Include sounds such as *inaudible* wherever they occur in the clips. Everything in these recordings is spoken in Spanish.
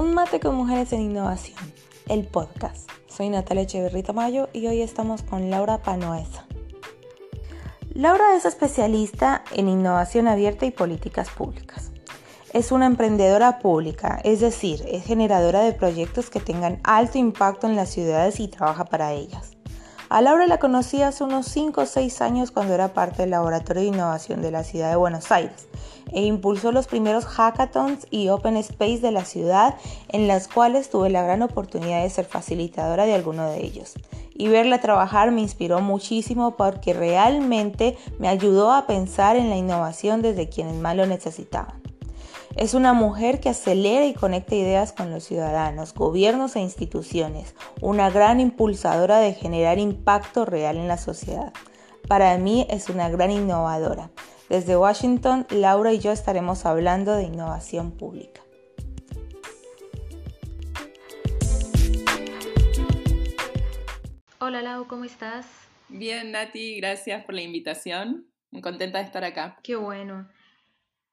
Un mate con mujeres en innovación, el podcast. Soy Natalia Echeverrita Mayo y hoy estamos con Laura Panoesa. Laura es especialista en innovación abierta y políticas públicas. Es una emprendedora pública, es decir, es generadora de proyectos que tengan alto impacto en las ciudades y trabaja para ellas. A Laura la conocí hace unos 5 o 6 años cuando era parte del Laboratorio de Innovación de la Ciudad de Buenos Aires e impulsó los primeros hackathons y open space de la ciudad en las cuales tuve la gran oportunidad de ser facilitadora de alguno de ellos. Y verla trabajar me inspiró muchísimo porque realmente me ayudó a pensar en la innovación desde quienes más lo necesitaban. Es una mujer que acelera y conecta ideas con los ciudadanos, gobiernos e instituciones, una gran impulsadora de generar impacto real en la sociedad. Para mí es una gran innovadora. Desde Washington, Laura y yo estaremos hablando de innovación pública. Hola Lau, ¿cómo estás? Bien, Nati, gracias por la invitación. Muy contenta de estar acá. Qué bueno.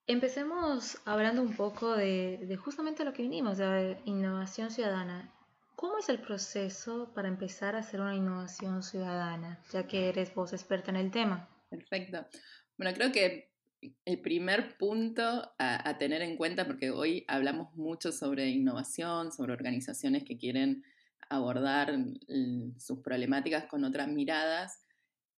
Empecemos hablando un poco de, justamente lo que vinimos, de innovación ciudadana. ¿Cómo es el proceso para empezar a hacer una innovación ciudadana, ya que eres vos experta en el tema? Perfecto. Bueno, creo que el primer punto a, tener en cuenta, porque hoy hablamos mucho sobre innovación, sobre organizaciones que quieren abordar sus problemáticas con otras miradas,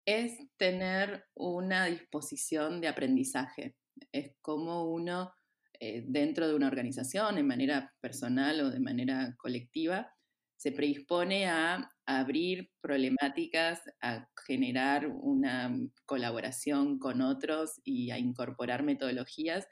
es tener una disposición de aprendizaje es como uno eh, dentro de una organización, en manera personal o de manera colectiva, se predispone a abrir problemáticas, a generar una colaboración con otros y a incorporar metodologías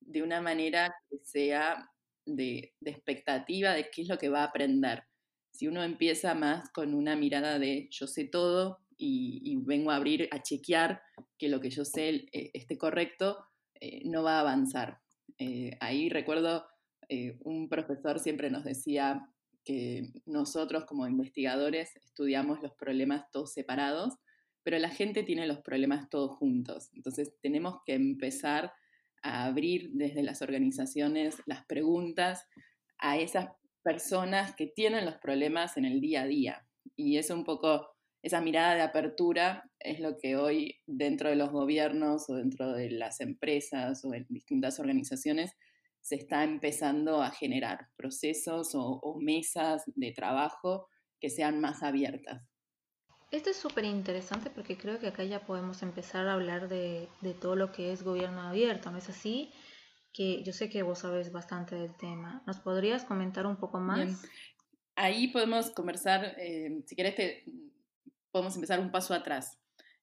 de una manera que sea de, expectativa de qué es lo que va a aprender. Si uno empieza más con una mirada de yo sé todo y, y vengo a abrir, a chequear que lo que yo sé eh, esté correcto, eh, no va a avanzar. Eh, ahí recuerdo, eh, un profesor siempre nos decía que nosotros como investigadores estudiamos los problemas todos separados, pero la gente tiene los problemas todos juntos. Entonces tenemos que empezar a abrir desde las organizaciones las preguntas a esas personas que tienen los problemas en el día a día. Y es un poco esa mirada de apertura es lo que hoy dentro de los gobiernos o dentro de las empresas o en distintas organizaciones se está empezando a generar procesos o, mesas de trabajo que sean más abiertas. Esto es súper interesante porque creo que acá ya podemos empezar a hablar de, todo lo que es gobierno abierto, ¿no es así? Que yo sé que vos sabes bastante del tema. ¿Nos podrías comentar un poco más? Ahí podemos conversar, eh, si querés te podemos empezar un paso atrás.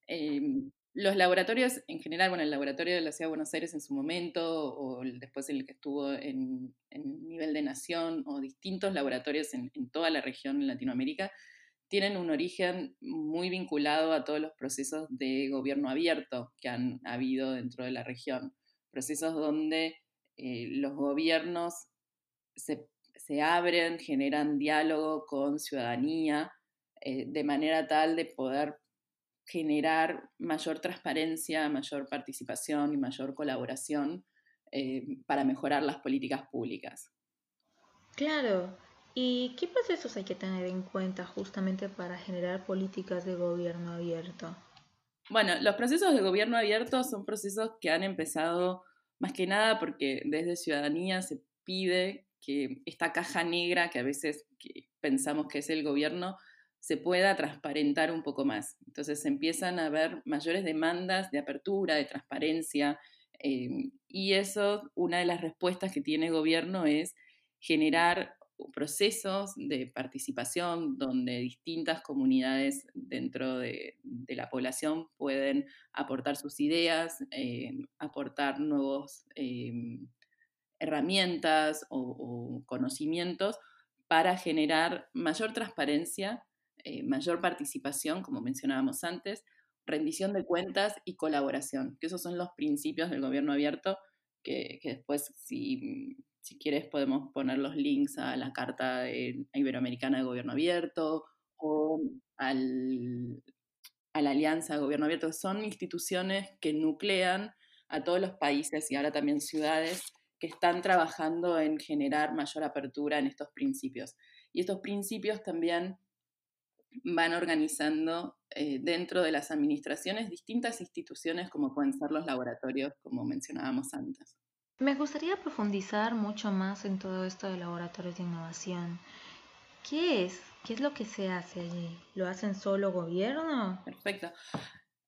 Em, los laboratorios en general, bueno, el laboratorio de la Ciudad de Buenos Aires en su momento, o después el que estuvo en, nivel de nación, o distintos laboratorios en, toda la región en Latinoamérica, tienen un origen muy vinculado a todos los procesos de gobierno abierto que han habido dentro de la región. Procesos donde eh, los gobiernos se, se abren, generan diálogo con ciudadanía, eh, de manera tal de poder generar mayor transparencia, mayor participación y mayor colaboración eh, para mejorar las políticas públicas. Claro. ¿Y qué procesos hay que tener en cuenta justamente para generar políticas de gobierno abierto? Bueno, los procesos de gobierno abierto son procesos que han empezado más que nada porque desde ciudadanía se pide que esta caja negra que a veces pensamos que es el gobierno se pueda transparentar un poco más. Entonces empiezan a haber mayores demandas de apertura, de transparencia, em, y eso, una de las respuestas que tiene el gobierno es generar procesos de participación donde distintas comunidades dentro de, la población pueden aportar sus ideas, em, aportar nuevas em, herramientas o conocimientos para generar mayor transparencia eh, mayor participación, como mencionábamos antes, rendición de cuentas y colaboración, que esos son los principios del gobierno abierto, que, después, si, si, quieres, podemos poner los links a la Carta Iberoamericana de Gobierno Abierto o al, a la Alianza de Gobierno Abierto, son instituciones que nuclean a todos los países y ahora también ciudades que están trabajando en generar mayor apertura en estos principios. Y estos principios también van organizando eh, dentro de las administraciones distintas instituciones como pueden ser los laboratorios, como mencionábamos antes. Me gustaría profundizar mucho más en todo esto de laboratorios de innovación. ¿Qué es? ¿Qué es lo que se hace allí? ¿Lo hacen solo gobierno? Perfecto.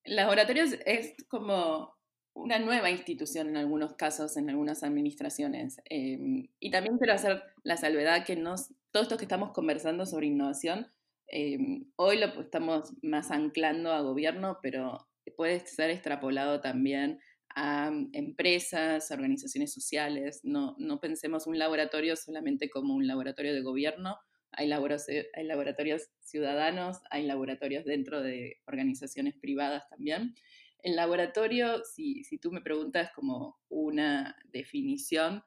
Laboratorios es como una nueva institución en algunos casos, en algunas administraciones. Em, y también quiero hacer la salvedad que nos, todo esto que estamos conversando sobre innovación, em, hoy lo estamos más anclando a gobierno, pero puede ser extrapolado también a empresas, organizaciones sociales. No, no pensemos un laboratorio solamente como un laboratorio de gobierno, hay, hay laboratorios ciudadanos, hay laboratorios dentro de organizaciones privadas también. El laboratorio, si, si tú me preguntas como una definición,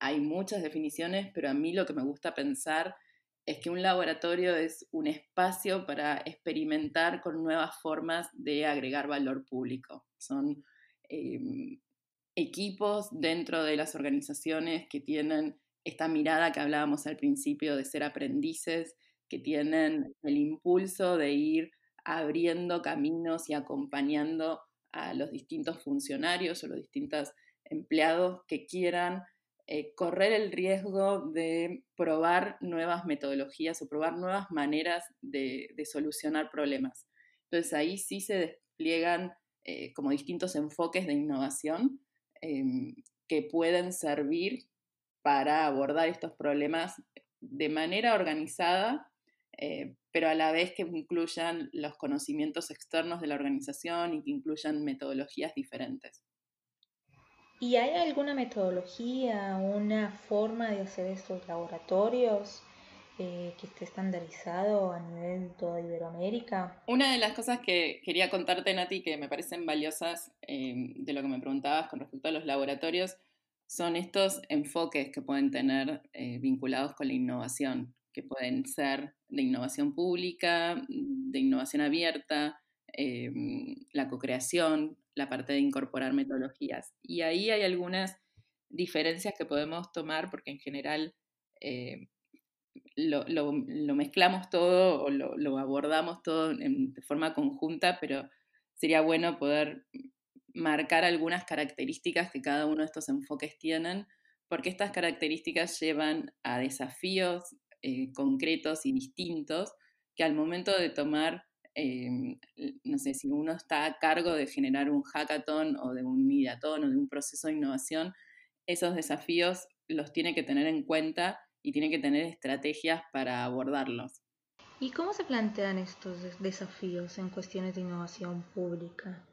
hay muchas definiciones, pero a mí lo que me gusta pensar es que un laboratorio es un espacio para experimentar con nuevas formas de agregar valor público. Son em, equipos dentro de las organizaciones que tienen esta mirada que hablábamos al principio de ser aprendices, que tienen el impulso de ir abriendo caminos y acompañando a los distintos funcionarios o los distintos empleados que quieran eh, correr el riesgo de probar nuevas metodologías o probar nuevas maneras de, solucionar problemas. Entonces ahí sí se despliegan eh, como distintos enfoques de innovación em, que pueden servir para abordar estos problemas de manera organizada, eh, pero a la vez que incluyan los conocimientos externos de la organización y que incluyan metodologías diferentes. ¿Y hay alguna metodología, una forma de hacer estos laboratorios eh, que esté estandarizado a nivel de toda Iberoamérica? Una de las cosas que quería contarte, Nati, que me parecen valiosas eh, de lo que me preguntabas con respecto a los laboratorios, son estos enfoques que pueden tener eh, vinculados con la innovación, que pueden ser de innovación pública, de innovación abierta, eh, la co-creación, la parte de incorporar metodologías. Y ahí hay algunas diferencias que podemos tomar porque en general eh, lo, mezclamos todo o lo, abordamos todo de forma conjunta, pero sería bueno poder marcar algunas características que cada uno de estos enfoques tienen, porque estas características llevan a desafíos eh, concretos y distintos que al momento de tomar, em, no sé, si uno está a cargo de generar un hackathon o de un mediatón o de un proceso de innovación, esos desafíos los tiene que tener en cuenta y tiene que tener estrategias para abordarlos. ¿Y cómo se plantean estos desafíos en cuestiones de innovación pública?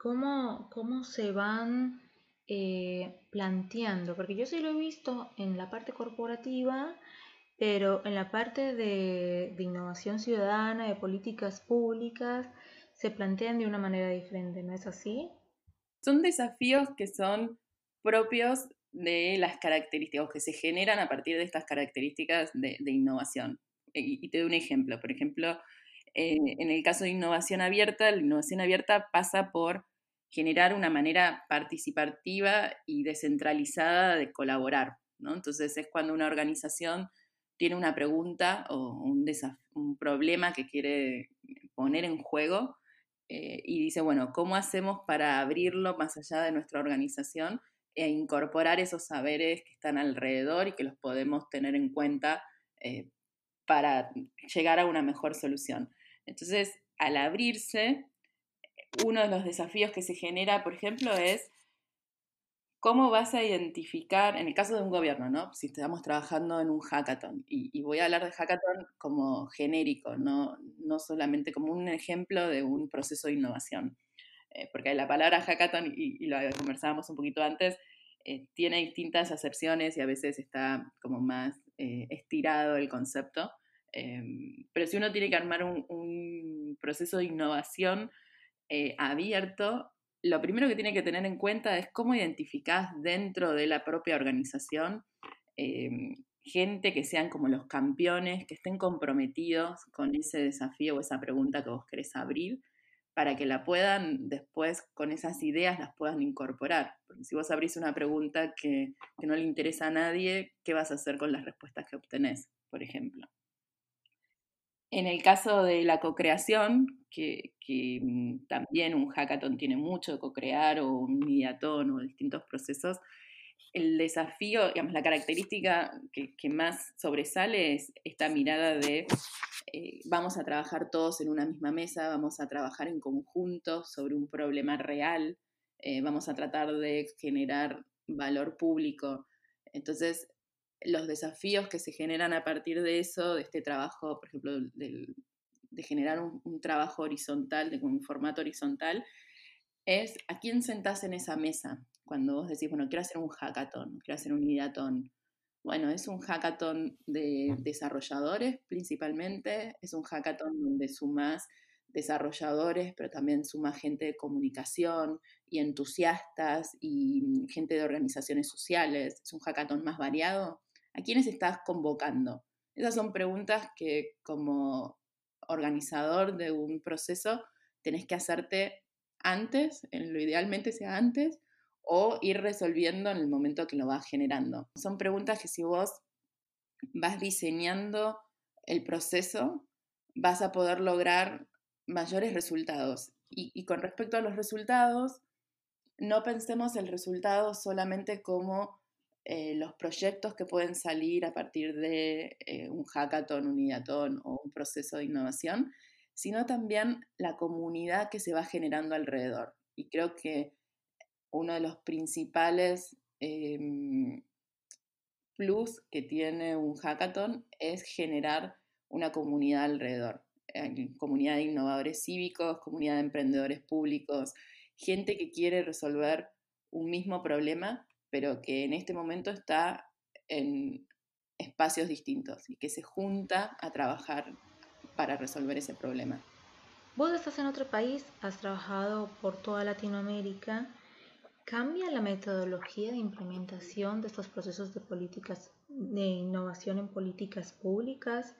cómo, cómo se van eh, planteando, porque yo sí lo he visto en la parte corporativa, pero en la parte de, innovación ciudadana, de políticas públicas, se plantean de una manera diferente, ¿no es así? Son desafíos que son propios de las características, o que se generan a partir de estas características de, innovación. Y, te doy un ejemplo. Por ejemplo, eh, en el caso de innovación abierta, la innovación abierta pasa por generar una manera participativa y descentralizada de colaborar. ¿no? Entonces es cuando una organización tiene una pregunta o un, un problema que quiere poner en juego eh, y dice, bueno, ¿cómo hacemos para abrirlo más allá de nuestra organización e incorporar esos saberes que están alrededor y que los podemos tener en cuenta eh, para llegar a una mejor solución? Entonces, al abrirse, uno de los desafíos que se genera, por ejemplo, es cómo vas a identificar, en el caso de un gobierno, ¿no? Si estamos trabajando en un hackathon, y, voy a hablar de hackathon como genérico, no, no solamente como un ejemplo de un proceso de innovación. Eh, porque la palabra hackathon, y, lo conversábamos un poquito antes, eh, tiene distintas acepciones y a veces está como más eh, estirado el concepto. Em, pero si uno tiene que armar un proceso de innovación, eh, abierto, lo primero que tiene que tener en cuenta es cómo identificás dentro de la propia organización em, gente que sean como los campeones, que estén comprometidos con ese desafío o esa pregunta que vos querés abrir, para que la puedan después con esas ideas las puedan incorporar. Porque si vos abrís una pregunta que, que no le interesa a nadie, ¿qué vas a hacer con las respuestas que obtenés, por ejemplo? En el caso de la cocreación, que, mm, también un hackathon tiene mucho de co-crear o un mediatón o distintos procesos, el desafío, digamos, la característica que, que más sobresale es esta mirada de eh, vamos a trabajar todos en una misma mesa, vamos a trabajar en conjunto sobre un problema real, eh, vamos a tratar de generar valor público. Entonces, los desafíos que se generan a partir de eso, de este trabajo, por ejemplo, de generar un, trabajo horizontal, de un formato horizontal, es a quién sentás en esa mesa. Cuando vos decís, bueno, quiero hacer un hackathon, quiero hacer un ideatón. Bueno, es un hackathon de desarrolladores principalmente, es un hackathon donde sumas desarrolladores, pero también suma gente de comunicación y entusiastas y gente de organizaciones sociales. Es un hackathon más variado. ¿A quiénes estás convocando? Esas son preguntas que como organizador de un proceso tenés que hacerte antes, en lo idealmente sea antes, o ir resolviendo en el momento que lo vas generando. Son preguntas que si vos vas diseñando el proceso, vas a poder lograr mayores resultados. Y, con respecto a los resultados, no pensemos el resultado solamente como eh, los proyectos que pueden salir a partir de eh, un hackathon, un ideatón o un proceso de innovación, sino también la comunidad que se va generando alrededor. Y creo que uno de los principales em, plus que tiene un hackathon es generar una comunidad alrededor, comunidad de innovadores cívicos, comunidad de emprendedores públicos, gente que quiere resolver un mismo problema pero que en este momento está en espacios distintos y que se junta a trabajar para resolver ese problema. Vos estás en otro país, has trabajado por toda Latinoamérica. ¿Cambia la metodología de implementación de estos procesos de políticas de innovación en políticas públicas,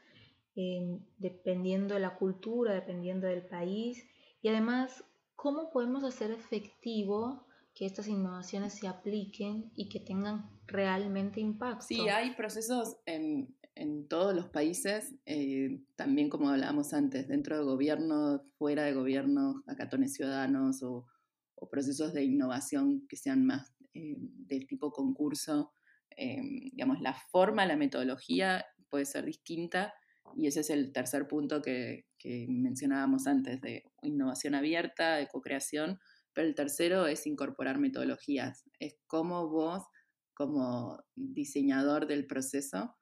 dependiendo de la cultura, dependiendo del país? Y además, ¿cómo podemos hacer efectivo que estas innovaciones se apliquen y que tengan realmente impacto. Sí, hay procesos en, en todos los países, eh, también como hablábamos antes, dentro de gobierno, fuera de gobierno, acatones ciudadanos o, procesos de innovación que sean más eh, del tipo concurso. Eh, digamos, la forma, la metodología puede ser distinta y ese es el tercer punto que, que mencionábamos antes de innovación abierta, de co-creación pero el tercero es incorporar metodologías. Es cómo vos, como diseñador del proceso,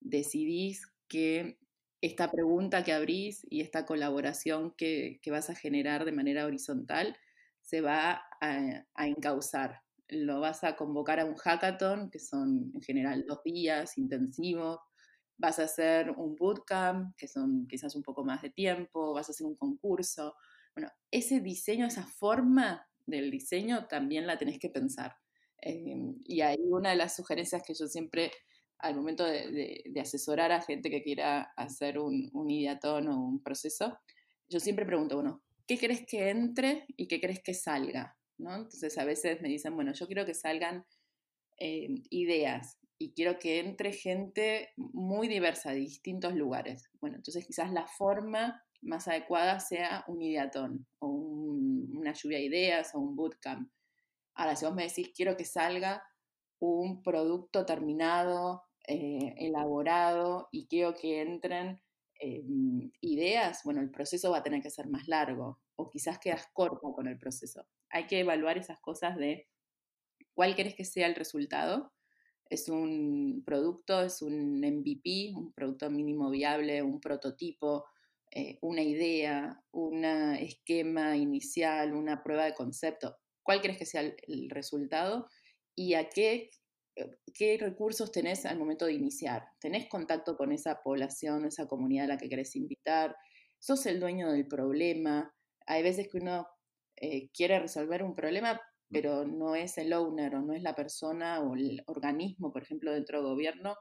decidís que esta pregunta que abrís y esta colaboración que, vas a generar de manera horizontal se va a, a encauzar. Lo vas a convocar a un hackathon, que son en general dos días intensivos, vas a hacer un bootcamp, que son quizás un poco más de tiempo, vas a hacer un concurso, bueno, ese diseño, esa forma del diseño también la tenés que pensar. Em, y ahí una de las sugerencias que yo siempre, al momento de, asesorar a gente que quiera hacer un, un ideatón o un proceso, yo siempre pregunto, bueno, ¿qué crees que entre y qué crees que salga? ¿no? Entonces a veces me dicen, bueno, yo quiero que salgan em, ideas y quiero que entre gente muy diversa de distintos lugares. Bueno, entonces quizás la forma más adecuada sea un ideatón o una lluvia de ideas o un bootcamp. Ahora, si vos me decís, quiero que salga un producto terminado, eh, elaborado y quiero que entren eh, ideas, bueno, el proceso va a tener que ser más largo o quizás quedas corto con el proceso. Hay que evaluar esas cosas de cuál querés que sea el resultado. Es un producto, es un MVP, un producto mínimo viable, un prototipo, eh, una idea, un esquema inicial, una prueba de concepto, cuál crees que sea el, resultado y a qué, eh, qué recursos tenés al momento de iniciar. ¿Tenés contacto con esa población, esa comunidad a la que querés invitar? ¿Sos el dueño del problema? Hay veces que uno eh, quiere resolver un problema, pero no es el owner o no es la persona o el organismo, por ejemplo, dentro del gobierno,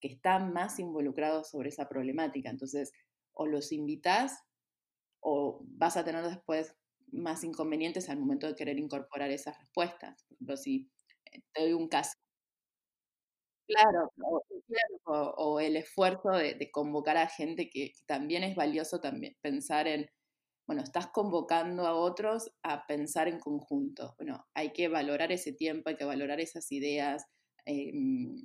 que está más involucrado sobre esa problemática. Entonces, o los invitas o vas a tener después más inconvenientes al momento de querer incorporar esas respuestas. Por ejemplo, si eh, te doy un caso. Claro, o, el esfuerzo de, convocar a gente que, también es valioso también pensar en, bueno, estás convocando a otros a pensar en conjunto. Bueno, hay que valorar ese tiempo, hay que valorar esas ideas, em,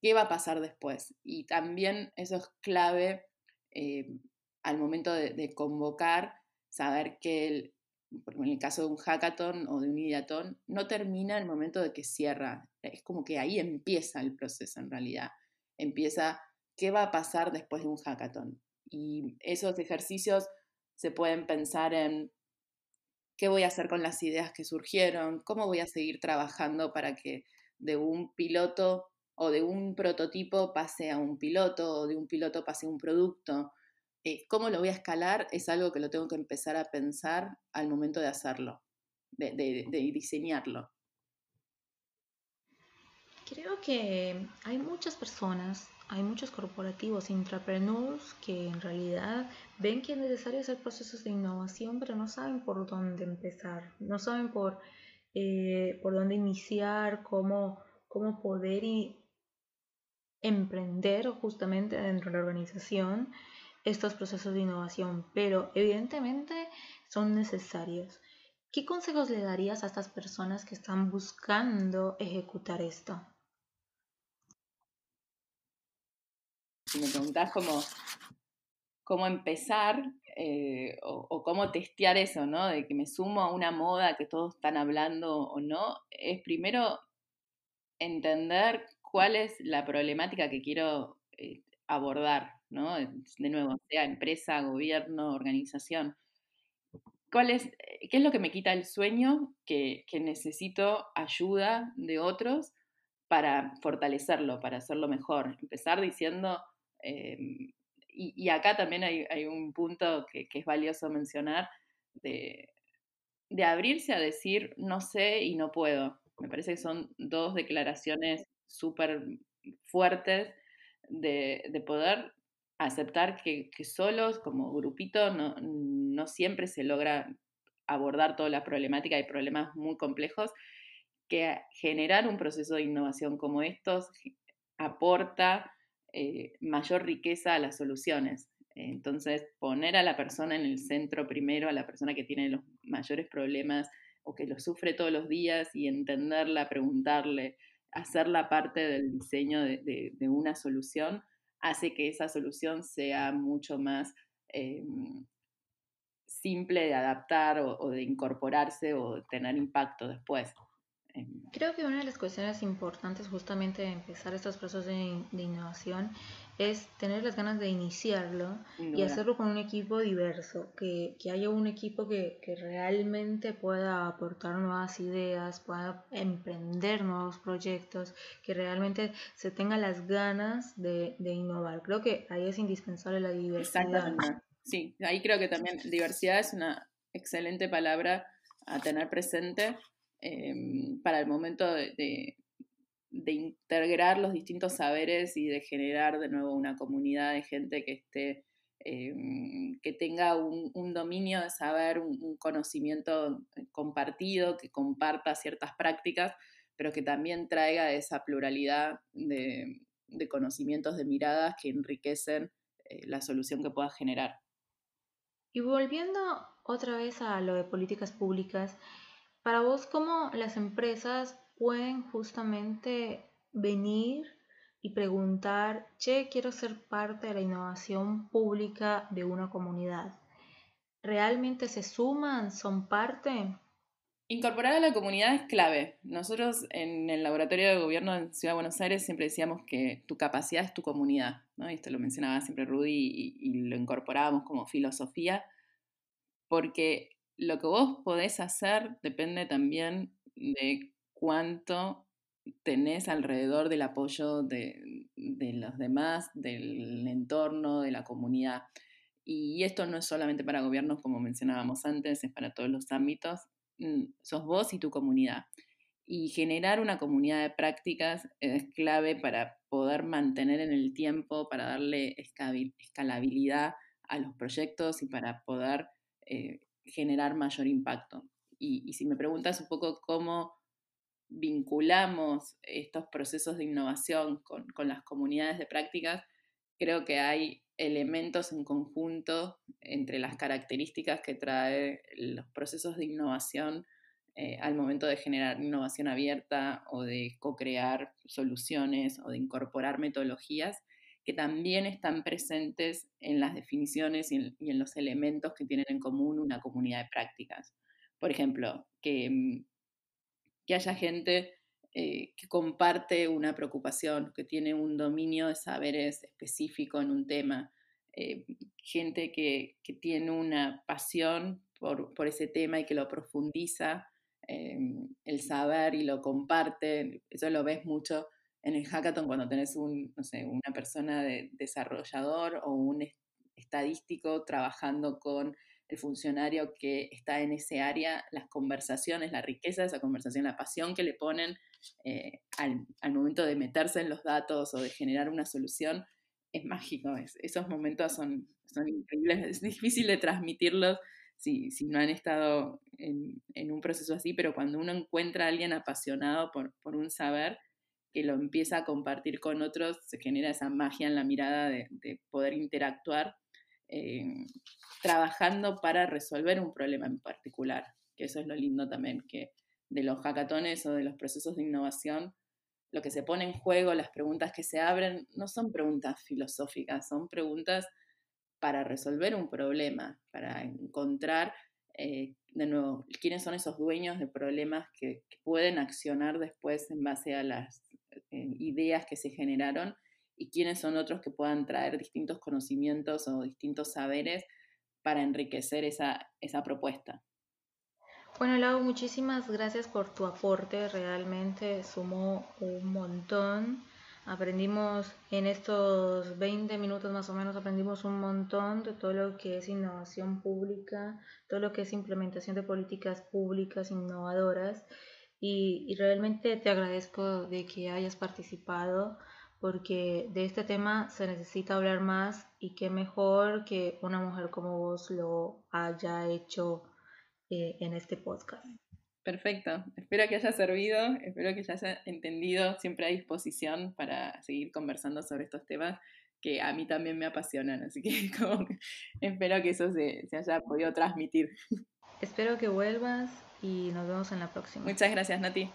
qué va a pasar después. Y también eso es clave em, al momento de, convocar, saber que el, en el caso de un hackathon o de un ideathon, no termina el momento de que cierra. Es como que ahí empieza el proceso en realidad. Empieza qué va a pasar después de un hackathon. Y esos ejercicios se pueden pensar en qué voy a hacer con las ideas que surgieron, cómo voy a seguir trabajando para que de un piloto o de un prototipo pase a un piloto o de un piloto pase a un producto. Eh, ¿Cómo lo voy a escalar? Es algo que lo tengo que empezar a pensar al momento de hacerlo, de, diseñarlo. Creo que hay muchas personas, hay muchos corporativos, intrapreneurs que en realidad ven que es necesario hacer procesos de innovación, pero no saben por dónde empezar, no saben por, eh, por dónde iniciar, cómo, cómo poder emprender justamente dentro de la organización estos procesos de innovación, pero evidentemente son necesarios. ¿Qué consejos le darías a estas personas que están buscando ejecutar esto? Si me preguntás cómo, cómo empezar eh, o, cómo testear eso, ¿no? De que me sumo a una moda que todos están hablando o no, es primero entender cuál es la problemática que quiero eh, abordar. ¿no? De nuevo, sea empresa, gobierno, organización. ¿Cuál es, eh, ¿Qué es lo que me quita el sueño que, necesito ayuda de otros para fortalecerlo, para hacerlo mejor? Empezar diciendo, em, y, acá también hay, un punto que, es valioso mencionar, de, de abrirse a decir no sé y no puedo. Me parece que son dos declaraciones súper fuertes de, de, poder aceptar que, solos, como grupito, no, siempre se logra abordar toda la problemática, hay problemas muy complejos, que generar un proceso de innovación como estos aporta eh, mayor riqueza a las soluciones. Entonces, poner a la persona en el centro primero, a la persona que tiene los mayores problemas o que los sufre todos los días y entenderla, preguntarle, hacerla parte del diseño de una solución, hace que esa solución sea mucho más em, simple de adaptar o, de incorporarse o tener impacto después. Em. Creo que una de las cuestiones importantes justamente de empezar estos procesos de, innovación es tener las ganas de iniciarlo y hacerlo con un equipo diverso, que, haya un equipo que, realmente pueda aportar nuevas ideas, pueda emprender nuevos proyectos, que realmente se tenga las ganas de, innovar. Creo que ahí es indispensable la diversidad. Sí, ahí creo que también diversidad es una excelente palabra a tener presente em, para el momento de de integrar los distintos saberes y de generar de nuevo una comunidad de gente que esté em, que tenga un, dominio de saber, un, conocimiento compartido, que comparta ciertas prácticas, pero que también traiga esa pluralidad de, conocimientos, de miradas que enriquecen eh, la solución que pueda generar. Y volviendo otra vez a lo de políticas públicas, para vos, ¿cómo las empresas pueden justamente venir y preguntar, che, quiero ser parte de la innovación pública de una comunidad. ¿Realmente se suman? ¿Son parte? Incorporar a la comunidad es clave. Nosotros en el laboratorio de gobierno de Ciudad de Buenos Aires siempre decíamos que tu capacidad es tu comunidad, ¿no? esto lo mencionaba siempre Rudy y, y lo incorporábamos como filosofía, porque lo que vos podés hacer depende también de cuánto tenés alrededor del apoyo de, los demás, del entorno, de la comunidad. Y esto no es solamente para gobiernos, como mencionábamos antes, es para todos los ámbitos. Mm, sos vos y tu comunidad. Y generar una comunidad de prácticas es clave para poder mantener en el tiempo, para darle escalabilidad a los proyectos y para poder eh, generar mayor impacto. Y, si me preguntas un poco cómo vinculamos estos procesos de innovación con, con las comunidades de prácticas, creo que hay elementos en conjunto entre las características que trae los procesos de innovación eh, al momento de generar innovación abierta o de co-crear soluciones o de incorporar metodologías que también están presentes en las definiciones y en, los elementos que tienen en común una comunidad de prácticas. Por ejemplo, que, mm, que haya gente eh, que comparte una preocupación, que tiene un dominio de saberes específico en un tema, eh, gente que, tiene una pasión por, ese tema y que lo profundiza Em, el saber y lo comparte. Eso lo ves mucho en el hackathon cuando tenés una persona de desarrollador o un estadístico trabajando con el funcionario que está en ese área, las conversaciones, la riqueza de esa conversación, la pasión que le ponen eh, al, al, momento de meterse en los datos o de generar una solución, es mágico. esos momentos son, son increíbles, es difícil de transmitirlos si, si no han estado en, en, un proceso así, pero cuando uno encuentra a alguien apasionado por, por, un saber que lo empieza a compartir con otros, se genera esa magia en la mirada de, de poder interactuar eh, trabajando para resolver un problema en particular, que eso es lo lindo también, que de los hackatones o de los procesos de innovación, lo que se pone en juego, las preguntas que se abren, no son preguntas filosóficas, son preguntas para resolver un problema, para encontrar, eh, de nuevo, quiénes son esos dueños de problemas que, pueden accionar después en base a las eh, ideas que se generaron y quiénes son otros que puedan traer distintos conocimientos o distintos saberes para enriquecer esa, esa propuesta. Bueno, Lau, muchísimas gracias por tu aporte, realmente sumó un montón. Aprendimos en estos 20 minutos más o menos, aprendimos un montón de todo lo que es innovación pública, todo lo que es implementación de políticas públicas innovadoras y, realmente te agradezco de que hayas participado porque de este tema se necesita hablar más y qué mejor que una mujer como vos lo haya hecho eh, en este podcast. Perfecto. Espero que haya servido, espero que haya entendido, siempre a disposición para seguir conversando sobre estos temas que a mí también me apasionan, así *laughs* que espero que eso se, se haya podido transmitir. Espero que vuelvas y nos vemos en la próxima. Muchas gracias, Nati.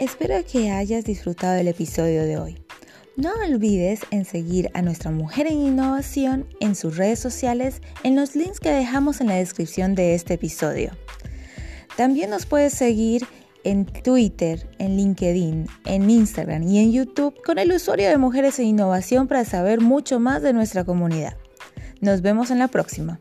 Espero que hayas disfrutado del episodio de hoy. No olvides en seguir a nuestra mujer en innovación en sus redes sociales en los links que dejamos en la descripción de este episodio. También nos puedes seguir en Twitter, en LinkedIn, en Instagram y en YouTube con el usuario de Mujeres en Innovación para saber mucho más de nuestra comunidad. Nos vemos en la próxima.